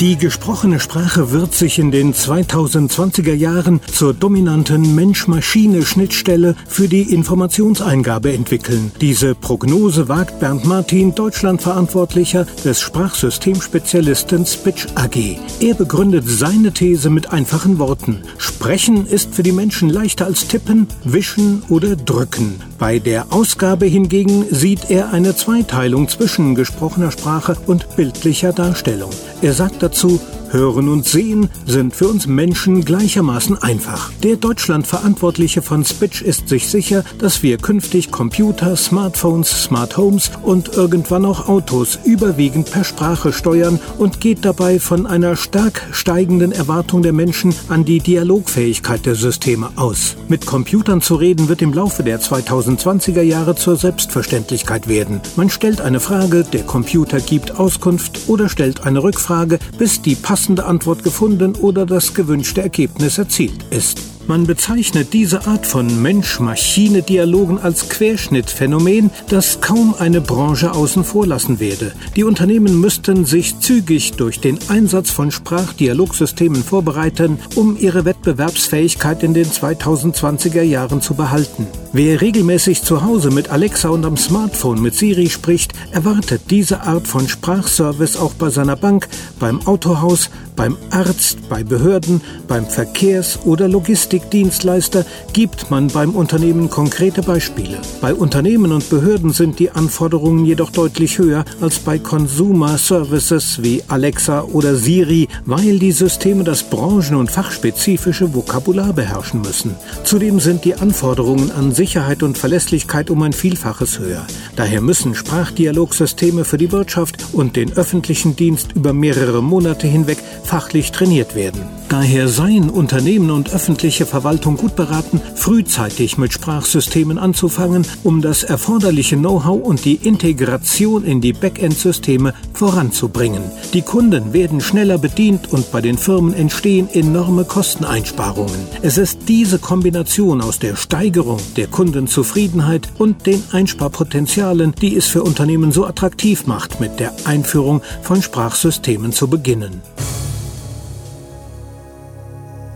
Die gesprochene Sprache wird sich in den 2020er Jahren zur dominanten Mensch-Maschine-Schnittstelle für die Informationseingabe entwickeln. Diese Prognose wagt Bernd Martin, Deutschlandverantwortlicher des Sprachsystemspezialisten Spitch AG. Er begründet seine These mit einfachen Worten. Sprechen ist für die Menschen leichter als tippen, wischen oder drücken. Bei der Ausgabe hingegen sieht er eine Zweiteilung zwischen gesprochener Sprache und bildlicher Darstellung. Er sagt dazu, Hören und Sehen sind für uns Menschen gleichermaßen einfach. Der Deutschlandverantwortliche von Spitch ist sich sicher, dass wir künftig Computer, Smartphones, Smart Homes und irgendwann auch Autos überwiegend per Sprache steuern und geht dabei von einer stark steigenden Erwartung der Menschen an die Dialogfähigkeit der Systeme aus. Mit Computern zu reden wird im Laufe der 2020er Jahre zur Selbstverständlichkeit werden. Man stellt eine Frage, der Computer gibt Auskunft oder stellt eine Rückfrage, bis die passende Antwort gefunden oder das gewünschte Ergebnis erzielt ist. Man bezeichnet diese Art von Mensch-Maschine-Dialogen als Querschnittphänomen, das kaum eine Branche außen vor lassen werde. Die Unternehmen müssten sich zügig durch den Einsatz von Sprachdialogsystemen vorbereiten, um ihre Wettbewerbsfähigkeit in den 2020er Jahren zu behalten. Wer regelmäßig zu Hause mit Alexa und am Smartphone mit Siri spricht, erwartet diese Art von Sprachservice auch bei seiner Bank, beim Autohaus, beim Arzt, bei Behörden, beim Verkehrs- oder Logistikdienstleister gibt man beim Unternehmen konkrete Beispiele. Bei Unternehmen und Behörden sind die Anforderungen jedoch deutlich höher als bei Consumer Services wie Alexa oder Siri, weil die Systeme das branchen- und fachspezifische Vokabular beherrschen müssen. Zudem sind die Anforderungen an Sicherheit und Verlässlichkeit um ein Vielfaches höher. Daher müssen Sprachdialogsysteme für die Wirtschaft und den öffentlichen Dienst über mehrere Monate hinweg fachlich trainiert werden. Daher seien Unternehmen und Verwaltung gut beraten, frühzeitig mit Sprachsystemen anzufangen, um das erforderliche Know-how und die Integration in die Backend-Systeme voranzubringen. Die Kunden werden schneller bedient und bei den Firmen entstehen enorme Kosteneinsparungen. Es ist diese Kombination aus der Steigerung der Kundenzufriedenheit und den Einsparpotenzialen, die es für Unternehmen so attraktiv macht, mit der Einführung von Sprachsystemen zu beginnen.